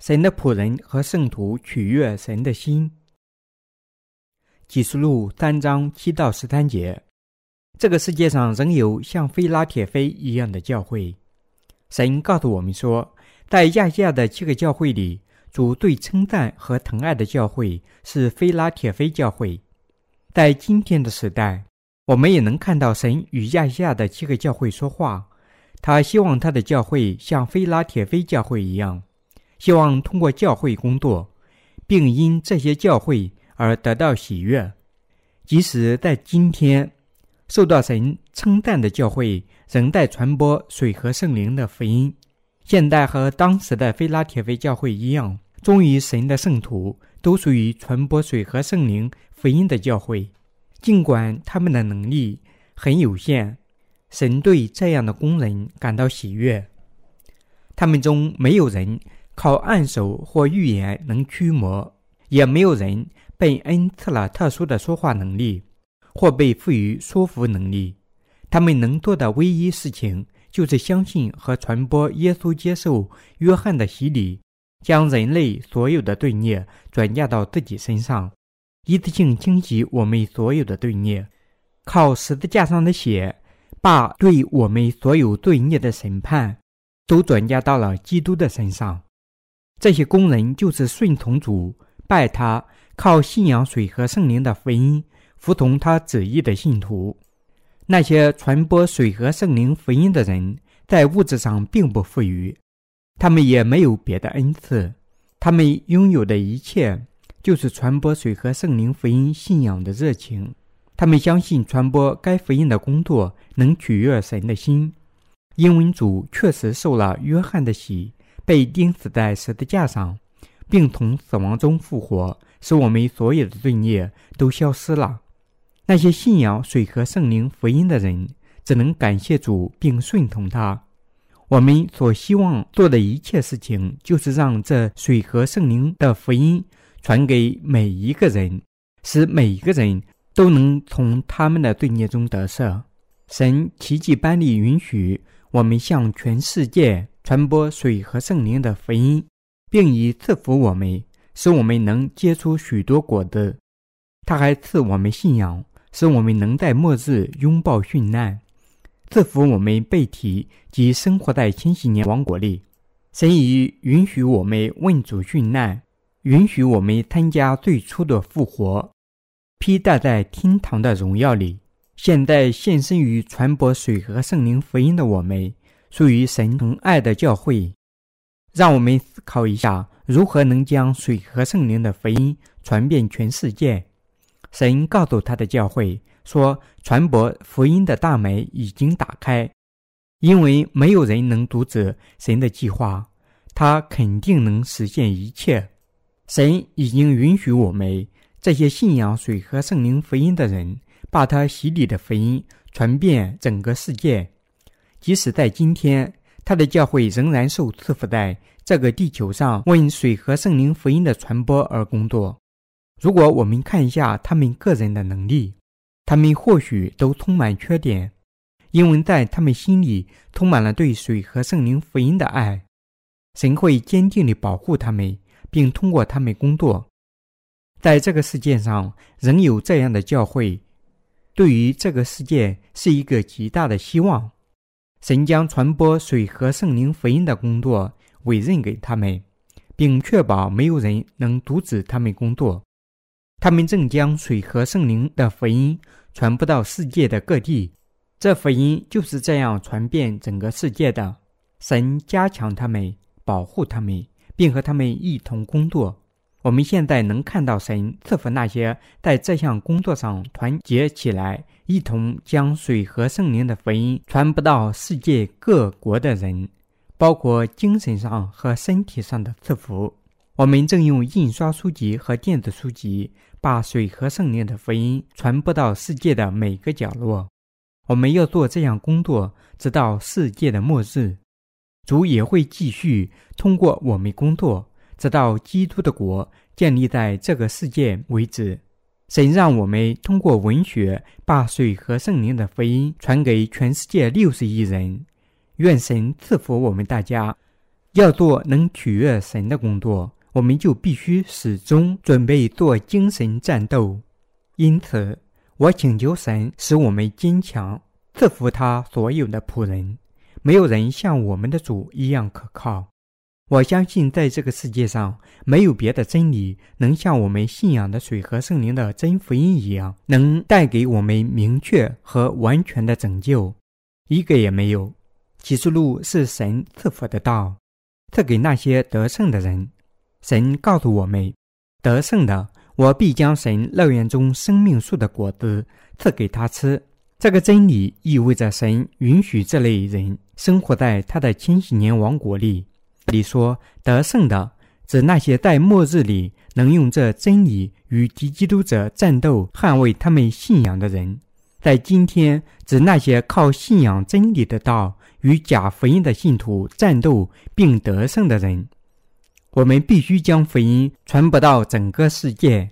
神的仆人和圣徒取悦神的心。启示录三章七到十三节，这个世界上仍有像菲拉铁非一样的教会。神告诉我们说，在亚细亚的七个教会里，主最称赞和疼爱的教会是菲拉铁非教会。在今天的时代，我们也能看到神与亚细亚的七个教会说话。他希望他的教会像菲拉铁非教会一样，希望通过教会工作，并因这些教会而得到喜悦。即使在今天，受到神称赞的教会仍在传播水和圣灵的福音。现代和当时的菲拉铁非教会一样，忠于神的圣徒都属于传播水和圣灵福音的教会。尽管他们的能力很有限，神对这样的工人感到喜悦。他们中没有人靠按手或预言能驱魔，也没有人被恩赐了特殊的说话能力，或被赋予说服能力。他们能做的唯一事情，就是相信和传播耶稣接受约翰的洗礼，将人类所有的罪孽转嫁到自己身上，一次性清洗我们所有的罪孽，靠十字架上的血，把对我们所有罪孽的审判都转嫁到了基督的身上。这些工人就是顺从主、拜他、靠信仰水和圣灵的福音、服从他旨意的信徒。那些传播水和圣灵福音的人，在物质上并不富裕，他们也没有别的恩赐，他们拥有的一切就是传播水和圣灵福音信仰的热情。他们相信传播该福音的工作能取悦神的心，因为主确实受了约翰的洗，被钉死在十字架上，并从死亡中复活，使我们所有的罪孽都消失了。那些信仰水和圣灵福音的人，只能感谢主并顺从他。我们所希望做的一切事情，就是让这水和圣灵的福音传给每一个人，使每一个人都能从他们的罪孽中得赦。神奇迹般地允许我们向全世界传播水和圣灵的福音，并以赐福我们，使我们能结出许多果子。他还赐我们信仰。使我们能在末日拥抱殉难，赐福我们被提及生活在千禧年王国里。神已允许我们问主殉难，允许我们参加最初的复活，披戴在天堂的荣耀里。现在献身于传播水和圣灵福音的我们，属于神同爱的教会。让我们思考一下，如何能将水和圣灵的福音传遍全世界。神告诉他的教会说：“传播福音的大门已经打开，因为没有人能阻止神的计划，他肯定能实现一切。神已经允许我们这些信仰水和圣灵福音的人，把他洗礼的福音传遍整个世界。即使在今天，他的教会仍然受赐福在这个地球上，为水和圣灵福音的传播而工作。”如果我们看一下他们个人的能力，他们或许都充满缺点，因为在他们心里充满了对水和圣灵福音的爱。神会坚定地保护他们，并通过他们工作。在这个世界上，仍有这样的教会，对于这个世界是一个极大的希望。神将传播水和圣灵福音的工作委任给他们，并确保没有人能阻止他们工作。他们正将水和圣灵的福音传播到世界的各地，这福音就是这样传遍整个世界的。神加强他们，保护他们，并和他们一同工作。我们现在能看到神赐福那些在这项工作上团结起来，一同将水和圣灵的福音传播到世界各国的人，包括精神上和身体上的赐福。我们正用印刷书籍和电子书籍，把水和圣灵的福音传播到世界的每个角落。我们要做这项工作，直到世界的末日。主也会继续通过我们工作，直到基督的国建立在这个世界为止。神让我们通过文学把水和圣灵的福音传给全世界六十亿人。愿神赐福我们大家。要做能取悦神的工作，我们就必须始终准备做精神战斗。因此，我请求神使我们坚强，赐福他所有的仆人。没有人像我们的主一样可靠。我相信，在这个世界上，没有别的真理能像我们信仰的水和圣灵的真福音一样，能带给我们明确和完全的拯救。一个也没有。启示录是神赐福的道，赐给那些得胜的人。神告诉我们，得胜的，我必将神乐园中生命树的果子赐给他吃。这个真理意味着神允许这类人生活在他的千禧年王国里。里说得胜的，指那些在末日里能用这真理与敌基督者战斗、捍卫他们信仰的人；在今天，指那些靠信仰真理的道与假福音的信徒战斗并得胜的人。我们必须将福音传播到整个世界，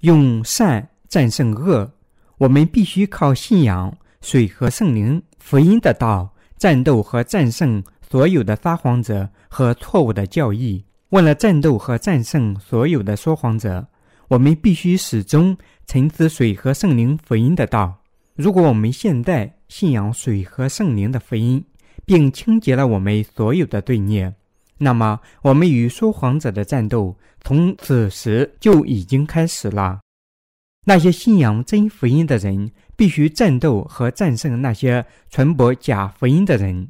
用善战胜恶。我们必须靠信仰水和圣灵福音的道战斗和战胜。所有的撒谎者和错误的教义，为了战斗和战胜所有的说谎者，我们必须始终沉思水和圣灵福音的道。如果我们现在信仰水和圣灵的福音，并清洁了我们所有的罪孽，那么我们与说谎者的战斗从此时就已经开始了。那些信仰真福音的人，必须战斗和战胜那些传播假福音的人。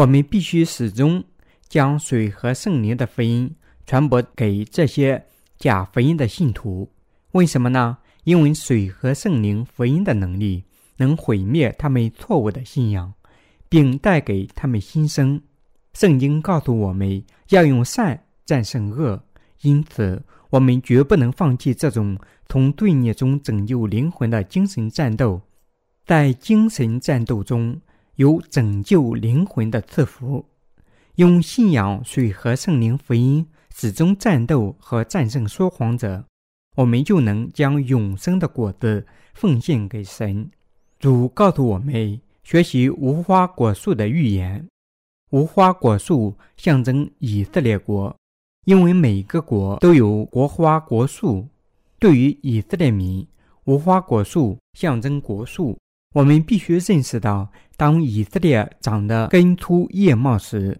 我们必须始终将水和圣灵的福音传播给这些假福音的信徒。为什么呢？因为水和圣灵福音的能力能毁灭他们错误的信仰，并带给他们新生。圣经告诉我们要用善战胜恶，因此我们绝不能放弃这种从罪孽中拯救灵魂的精神战斗。在精神战斗中，有拯救灵魂的赐福，用信仰水和圣灵福音始终战斗和战胜说谎者，我们就能将永生的果子奉献给神。主告诉我们，学习无花果树的寓言。无花果树象征以色列国，因为每个国都有国花果树。对于以色列民，无花果树象征国树。我们必须认识到，当以色列长得根粗叶茂时，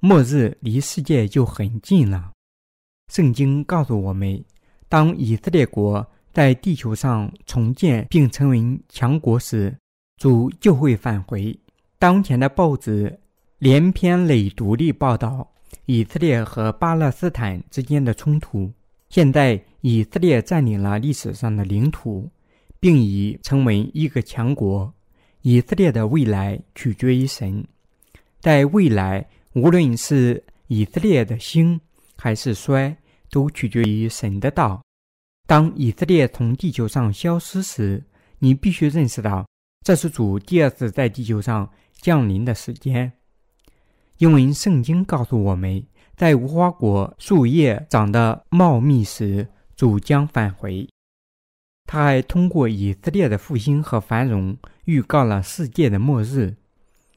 末日离世界就很近了。圣经告诉我们，当以色列国在地球上重建并成为强国时，主就会返回。当前的报纸连篇累牍地报道以色列和巴勒斯坦之间的冲突。现在，以色列占领了历史上的领土。并已成为一个强国。以色列的未来取决于神。在未来，无论是以色列的兴还是衰，都取决于神的道。当以色列从地球上消失时，你必须认识到，这是主第二次在地球上降临的时间。因为圣经告诉我们，在无花果树叶长得茂密时，主将返回。他还通过以色列的复兴和繁荣，预告了世界的末日，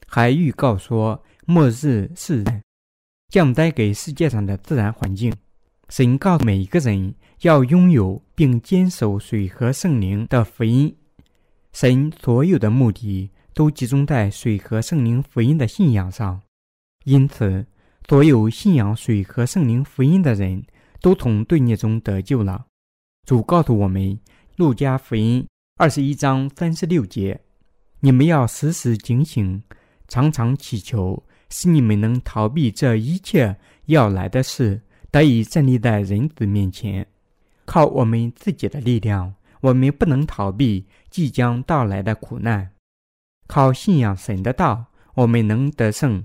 还预告说末日是降灾给世界上的自然环境。神告诉每一个人要拥有并坚守水和圣灵的福音。神所有的目的都集中在水和圣灵福音的信仰上，因此，所有信仰水和圣灵福音的人都从罪孽中得救了。主告诉我们。路加福音二十一章三十六节：你们要时时警醒，常常祈求，使你们能逃避这一切要来的事，得以站立在人子面前。靠我们自己的力量，我们不能逃避即将到来的苦难；靠信仰神的道，我们能得胜。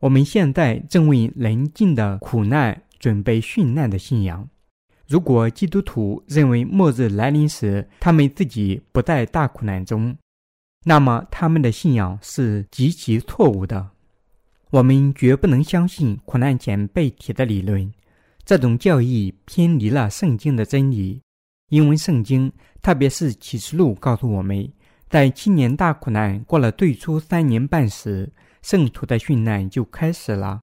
我们现在正为临近的苦难准备殉难的信仰。如果基督徒认为末日来临时他们自己不在大苦难中，那么他们的信仰是极其错误的。我们绝不能相信苦难前被提的理论，这种教义偏离了圣经的真理。因为圣经，特别是启示录，告诉我们，在七年大苦难过了最初三年半时，圣徒的殉难就开始了。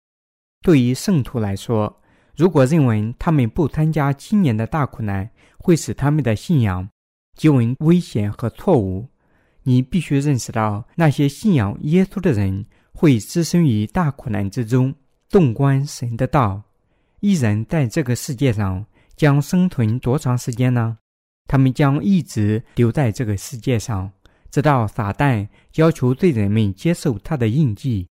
对于圣徒来说，如果认为他们不参加今年的大苦难会使他们的信仰极为危险和错误，你必须认识到，那些信仰耶稣的人会置身于大苦难之中，纵观神的道。一人在这个世界上将生存多长时间呢？他们将一直留在这个世界上，直到撒旦要求罪人们接受他的印记。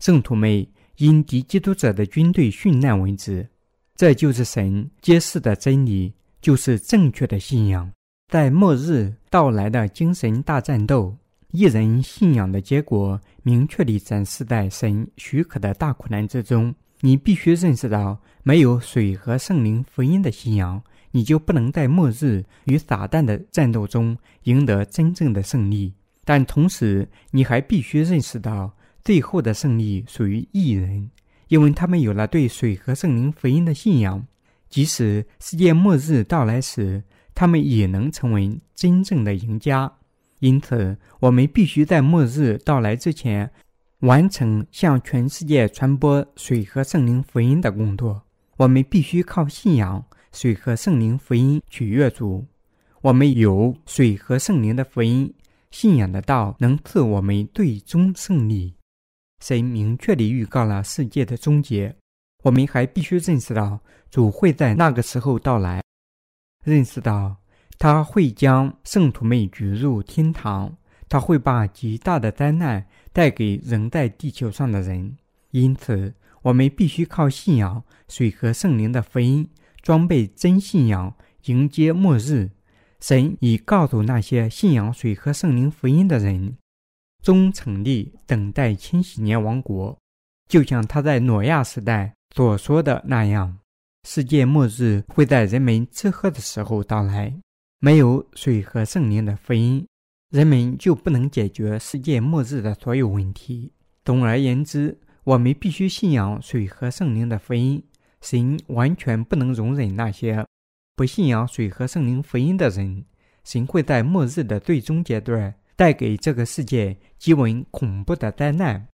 圣徒们因敌基督者的军队殉难为止，这就是神揭示的真理，就是正确的信仰。在末日到来的精神大战斗，一人信仰的结果明确地展示在神许可的大苦难之中。你必须认识到，没有水和圣灵福音的信仰，你就不能在末日与撒旦的战斗中赢得真正的胜利。但同时，你还必须认识到。最后的胜利属于一人，因为他们有了对水和圣灵福音的信仰。即使世界末日到来时，他们也能成为真正的赢家。因此，我们必须在末日到来之前，完成向全世界传播水和圣灵福音的工作。我们必须靠信仰水和圣灵福音取悦主。我们有水和圣灵的福音，信仰的道能赐我们最终胜利。神明确地预告了世界的终结，我们还必须认识到主会在那个时候到来，认识到他会将圣徒们举入天堂，他会把极大的灾难带给仍在地球上的人。因此，我们必须靠信仰水和圣灵的福音，装备真信仰，迎接末日。神已告诉那些信仰水和圣灵福音的人。忠诚地等待千禧年王国，就像他在挪亚时代所说的那样，世界末日会在人们吃喝的时候到来。没有水和圣灵的福音，人们就不能解决世界末日的所有问题。总而言之，我们必须信仰水和圣灵的福音。神完全不能容忍那些不信仰水和圣灵福音的人。神会在末日的最终阶段。带给这个世界极为恐怖的灾难，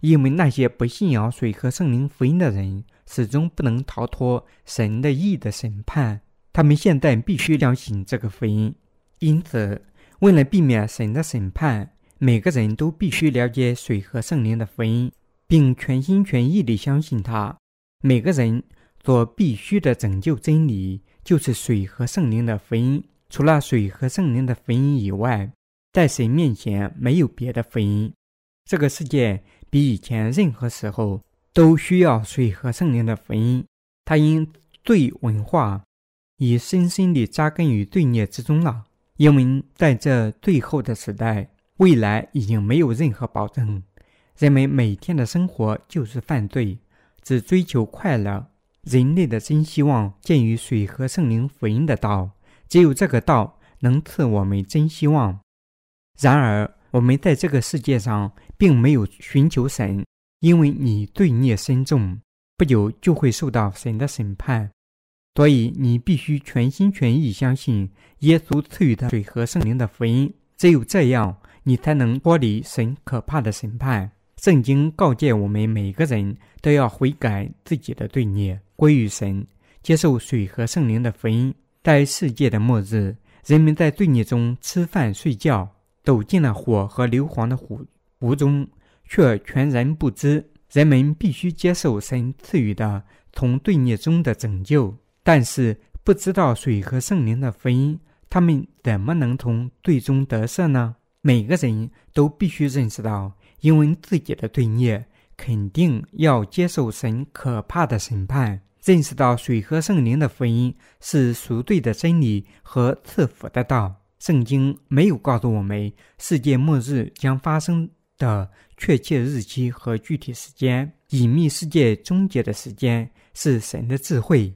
因为那些不信仰水和圣灵福音的人始终不能逃脱神的意的审判。他们现在必须相信这个福音。因此，为了避免神的审判，每个人都必须了解水和圣灵的福音，并全心全意地相信它。每个人所必须的拯救真理就是水和圣灵的福音。除了水和圣灵的福音以外，在神面前没有别的福音。这个世界比以前任何时候都需要水和圣灵的福音。它因罪文化已深深地扎根于罪孽之中了。因为在这最后的时代，未来已经没有任何保证。人们每天的生活就是犯罪，只追求快乐。人类的真希望建于水和圣灵福音的道，只有这个道能赐我们真希望。然而，我们在这个世界上并没有寻求神，因为你罪孽深重，不久就会受到神的审判。所以，你必须全心全意相信耶稣赐予的水和圣灵的福音。只有这样，你才能脱离神可怕的审判。圣经告诫我们，每个人都要悔改自己的罪孽，归于神，接受水和圣灵的福音。在世界的末日，人们在罪孽中吃饭睡觉。走进了火和硫磺的湖湖中，却全然不知。人们必须接受神赐予的从罪孽中的拯救，但是不知道水和圣灵的福音，他们怎么能从罪中得赦呢？每个人都必须认识到，因为自己的罪孽，肯定要接受神可怕的审判。认识到水和圣灵的福音是赎罪的真理和赐福的道。圣经没有告诉我们世界末日将发生的确切日期和具体时间。隐秘世界终结的时间是神的智慧。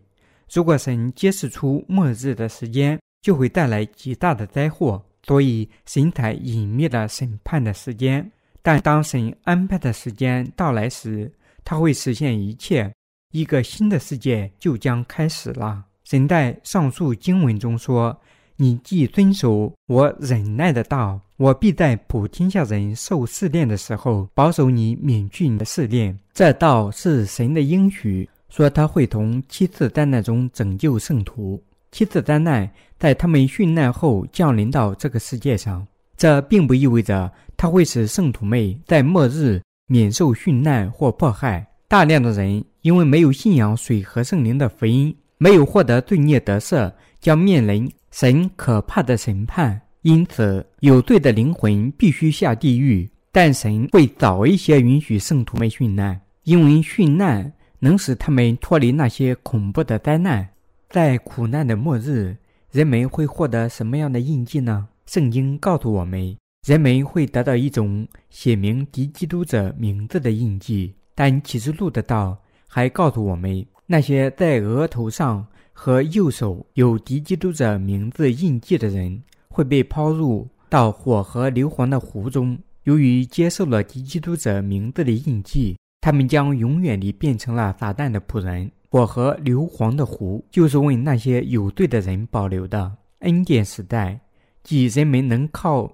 如果神揭示出末日的时间，就会带来极大的灾祸，所以神才隐秘了审判的时间。但当神安排的时间到来时，他会实现一切，一个新的世界就将开始了。神在上述经文中说。你既遵守我忍耐的道，我必在普天下人受试炼的时候，保守你免去你的试炼。这道是神的应许，说他会从七次灾难中拯救圣徒。七次灾难在他们殉难后降临到这个世界上，这并不意味着他会使圣徒们在末日免受殉难或迫害。大量的人因为没有信仰水和圣灵的福音，没有获得罪孽得赦，将面临神可怕的审判。因此，有罪的灵魂必须下地狱。但神会早一些允许圣徒们殉难，因为殉难能使他们脱离那些恐怖的灾难。在苦难的末日，人们会获得什么样的印记呢？圣经告诉我们，人们会得到一种写明敌基督者名字的印记。但启示录的道还告诉我们，那些在额头上和右手有敌基督者名字印记的人。会被抛入到火和硫磺的湖中。由于接受了敌基督者名字的印记，他们将永远地变成了撒旦的仆人。火和硫磺的湖就是为那些有罪的人保留的。恩典时代，即人们能靠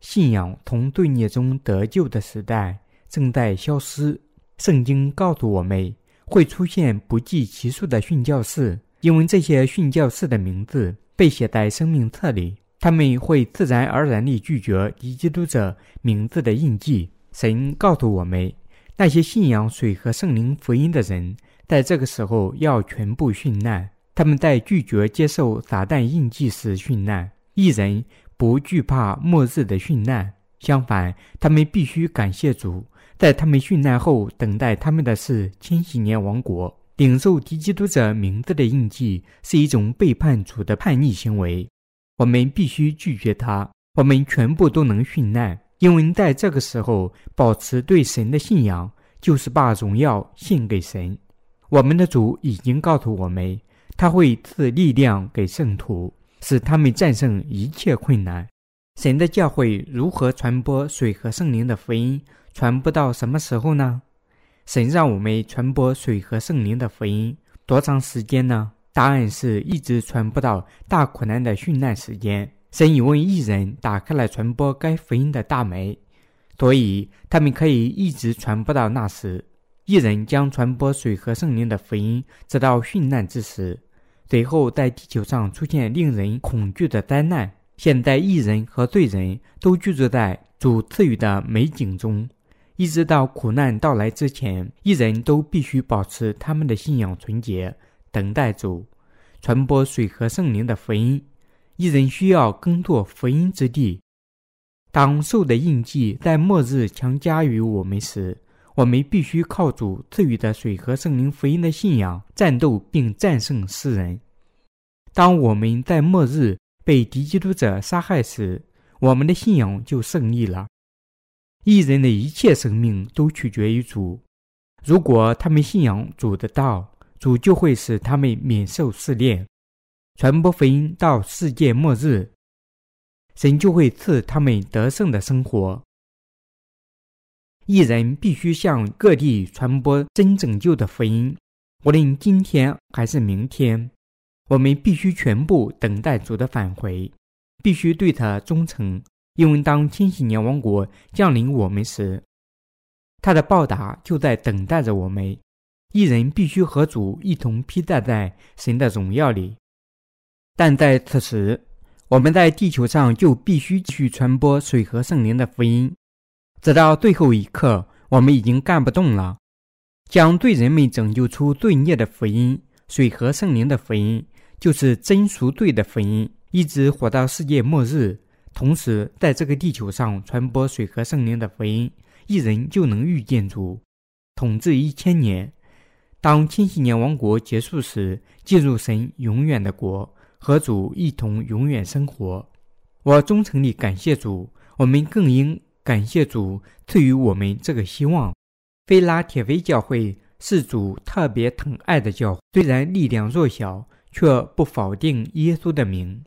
信仰从罪孽中得救的时代，正在消失。圣经告诉我们，会出现不计其数的殉教士，因为这些殉教士的名字被写在生命册里。他们会自然而然地拒绝敌基督者名字的印记。神告诉我们，那些信仰水和圣灵福音的人，在这个时候要全部殉难。他们在拒绝接受撒旦印记时殉难。一人不惧怕末日的殉难，相反，他们必须感谢主。在他们殉难后，等待他们的是千禧年王国。领受敌基督者名字的印记是一种背叛主的叛逆行为。我们必须拒绝他。我们全部都能殉难，因为在这个时候，保持对神的信仰，就是把荣耀献给神。我们的主已经告诉我们，他会赐力量给圣徒，使他们战胜一切困难。神的教会如何传播水和圣灵的福音？传播到什么时候呢？神让我们传播水和圣灵的福音多长时间呢？答案是一直传播到大苦难的殉难时间。神已为义人打开了传播该福音的大门，所以他们可以一直传播到那时。义人将传播水和圣灵的福音，直到殉难之时。随后，在地球上出现令人恐惧的灾难。现在，异人和罪人都居住在主赐予的美景中，一直到苦难到来之前，义人都必须保持他们的信仰纯洁。等待主传播水和圣灵的福音，一人需要耕作福音之地。当兽的印记在末日强加于我们时，我们必须靠主赐予的水和圣灵福音的信仰战斗并战胜世人。当我们在末日被敌基督者杀害时，我们的信仰就胜利了。一人的一切生命都取决于主，如果他们信仰主的道。主就会使他们免受试炼，传播福音到世界末日，神就会赐他们得胜的生活。一人必须向各地传播真拯救的福音，无论今天还是明天，我们必须全部等待主的返回，必须对他忠诚，因为当千禧年王国降临我们时，他的报答就在等待着我们。一人必须和主一同披戴在神的荣耀里，但在此时，我们在地球上就必须去传播水和圣灵的福音，直到最后一刻，我们已经干不动了。将罪人们拯救出罪孽的福音，水和圣灵的福音，就是真赎罪的福音，一直活到世界末日。同时，在这个地球上传播水和圣灵的福音，一人就能遇见主，统治一千年。当千禧年王国结束时，进入神永远的国，和主一同永远生活。我忠诚地感谢主，我们更应感谢主赐予我们这个希望。菲拉铁菲教会是主特别疼爱的教，虽然力量弱小，却不否定耶稣的名，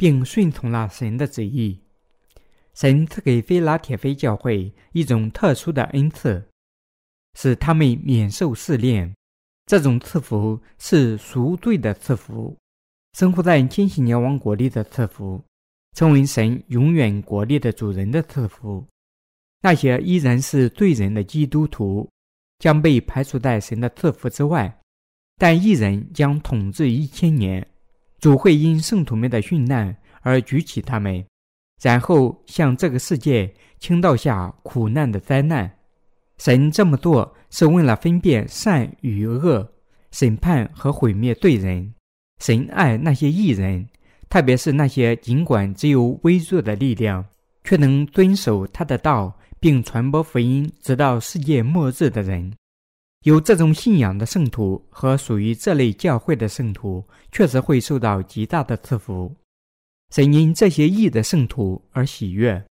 并顺从了神的旨意。神赐给非拉铁非教会一种特殊的恩赐，使他们免受试炼。这种赐福是赎罪的赐福，生活在千禧年王国里的赐福。成为神永远国力的主人的赐福。那些依然是罪人的基督徒，将被排除在神的赐福之外，但一人将统治一千年。主会因圣徒们的殉难而举起他们，然后向这个世界倾倒下苦难的灾难。神这么做是为了分辨善与恶，审判和毁灭罪人。神爱那些异人，特别是那些尽管只有微弱的力量，却能遵守他的道。并传播福音，直到世界末日的人，有这种信仰的圣徒和属于这类教会的圣徒，确实会受到极大的赐福。神因这些义的圣徒而喜悦。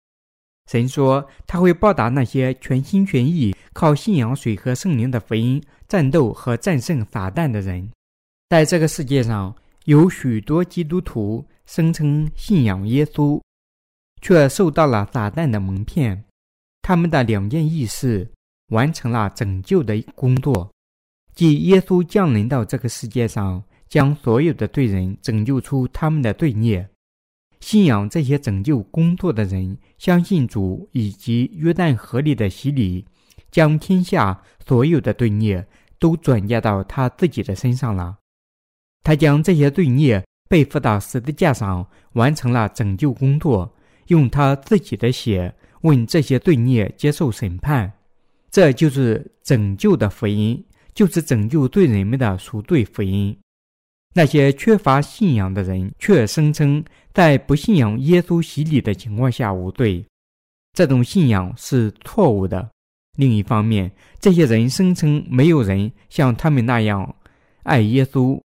神说，他会报答那些全心全意靠信仰水和圣灵的福音战斗和战胜撒旦的人。在这个世界上，有许多基督徒声称信仰耶稣，却受到了撒旦的蒙骗。他们的两件义事完成了拯救的工作，即耶稣降临到这个世界上，将所有的罪人拯救出他们的罪孽。信仰这些拯救工作的人，相信主以及约旦河里的洗礼，将天下所有的罪孽都转嫁到他自己的身上了。他将这些罪孽背负到十字架上，完成了拯救工作，用他自己的血。为这些罪孽接受审判，这就是拯救的福音，就是拯救罪人们的赎罪福音。那些缺乏信仰的人却声称在不信仰耶稣洗礼的情况下无罪，这种信仰是错误的。另一方面，这些人声称没有人像他们那样爱耶稣，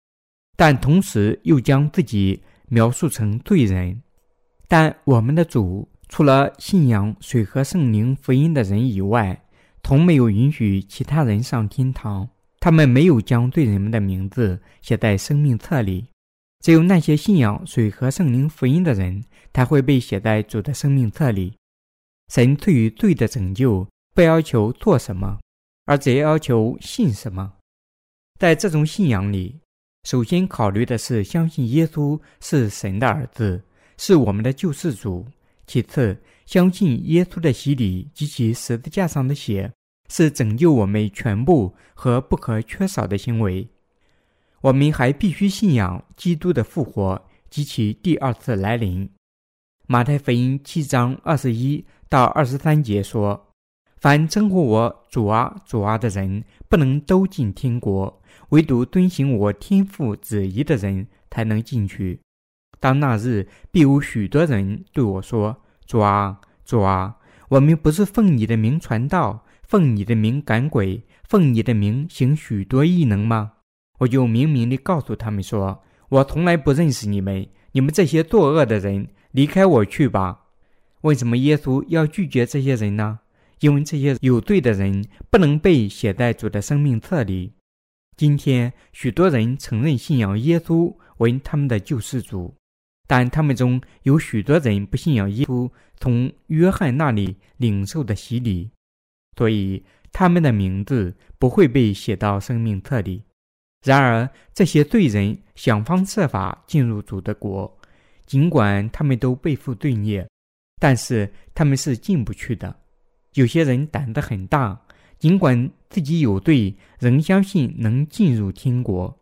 但同时又将自己描述成罪人。但我们的主。除了信仰水和圣灵福音的人以外，从没有允许其他人上天堂。他们没有将罪人们的名字写在生命册里，只有那些信仰水和圣灵福音的人，才会被写在主的生命册里。神对于罪的拯救，不要求做什么，而只要求信什么。在这种信仰里，首先考虑的是相信耶稣是神的儿子，是我们的救世主。其次，相信耶稣的洗礼及其十字架上的血是拯救我们全部和不可缺少的行为。我们还必须信仰基督的复活及其第二次来临。马太福音七章二十一到二十三节说：“凡称呼我主啊、主啊的人，不能都进天国；唯独遵行我天父旨意的人，才能进去。”当那日，必有许多人对我说：“主啊，主啊，我们不是奉你的名传道，奉你的名赶鬼，奉你的名行许多异能吗？”我就明明地告诉他们说：“我从来不认识你们，你们这些作恶的人，离开我去吧。”为什么耶稣要拒绝这些人呢？因为这些有罪的人不能被写在主的生命册里。今天，许多人承认信仰耶稣为他们的救世主。但他们中有许多人不信仰耶稣从约翰那里领受的洗礼，所以他们的名字不会被写到生命册里。然而，这些罪人想方设法进入主的国，尽管他们都背负罪孽，但是他们是进不去的。有些人胆子很大，尽管自己有罪，仍相信能进入天国。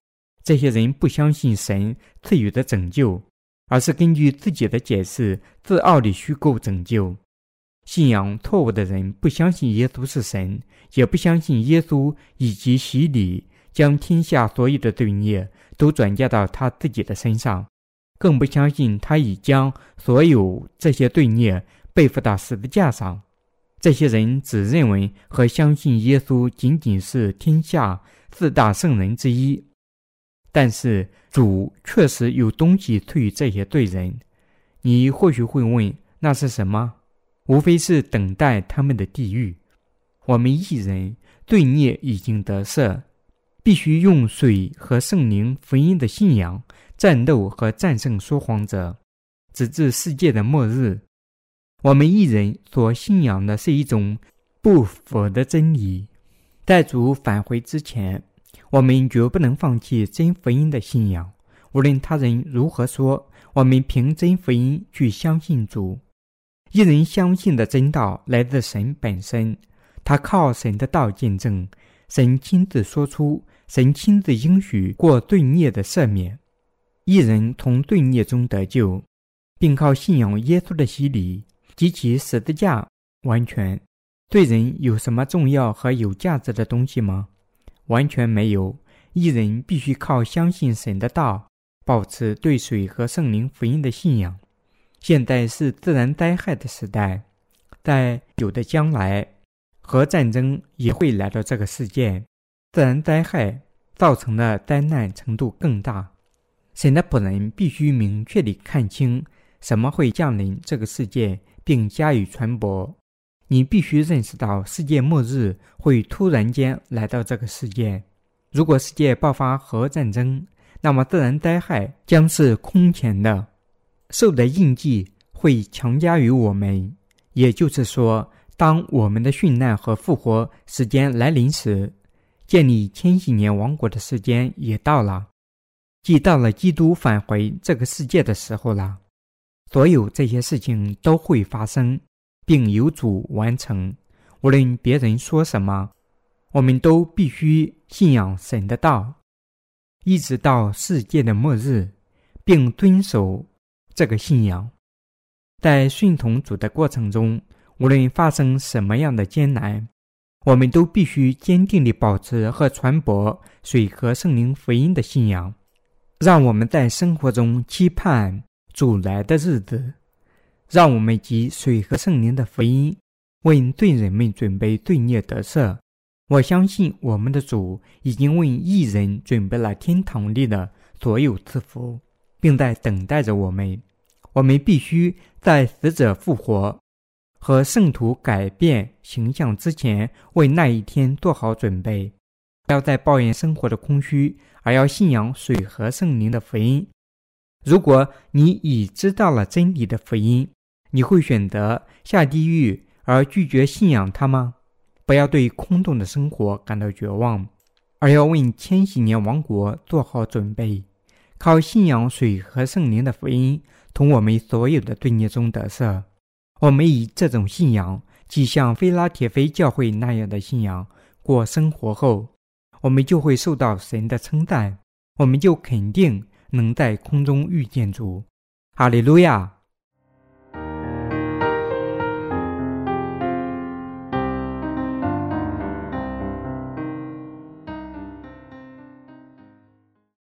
这些人不相信神赐予的拯救。而是根据自己的解释，自傲地虚构拯救。信仰错误的人不相信耶稣是神，也不相信耶稣以及洗礼将天下所有的罪孽都转嫁到他自己的身上，更不相信他已将所有这些罪孽背负到十字架上。这些人只认为和相信耶稣仅仅是天下四大圣人之一。但是主确实有东西赐予这些罪人，你或许会问，那是什么？无非是等待他们的地狱。我们一人罪孽已经得赦，必须用水和圣灵福音的信仰战斗和战胜说谎者，直至世界的末日。我们一人所信仰的是一种不腐的真理，在主返回之前。我们绝不能放弃真福音的信仰，无论他人如何说，我们凭真福音去相信主。一人相信的真道来自神本身，他靠神的道见证，神亲自说出，神亲自应许过罪孽的赦免。一人从罪孽中得救，并靠信仰耶稣的洗礼及其十字架完全。对人有什么重要和有价值的东西吗？完全没有。一人必须靠相信神的道，保持对水和圣灵福音的信仰。现在是自然灾害的时代，在有的将来，核战争也会来到这个世界。自然灾害造成的灾难程度更大。神的仆人必须明确地看清什么会降临这个世界，并加以传播。你必须认识到，世界末日会突然间来到这个世界。如果世界爆发核战争，那么自然灾害将是空前的。兽的印记会强加于我们，也就是说，当我们的殉难和复活时间来临时，建立千禧年王国的时间也到了，即到了基督返回这个世界的时候了。所有这些事情都会发生。并由主完成。无论别人说什么，我们都必须信仰神的道，一直到世界的末日，并遵守这个信仰。在顺从主的过程中，无论发生什么样的艰难，我们都必须坚定地保持和传播水和圣灵福音的信仰，让我们在生活中期盼主来的日子。让我们集水和圣灵的福音，为罪人们准备罪孽得赦。我相信我们的主已经为一人准备了天堂里的所有赐福，并在等待着我们。我们必须在死者复活和圣徒改变形象之前，为那一天做好准备。不要再抱怨生活的空虚，而要信仰水和圣灵的福音。如果你已知道了真理的福音，你会选择下地狱而拒绝信仰他吗？不要对空洞的生活感到绝望，而要为千禧年王国做好准备。靠信仰水和圣灵的福音，从我们所有的罪孽中得赦。我们以这种信仰，即像菲拉铁非教会那样的信仰过生活后，我们就会受到神的称赞。我们就肯定能在空中遇见主。哈利路亚。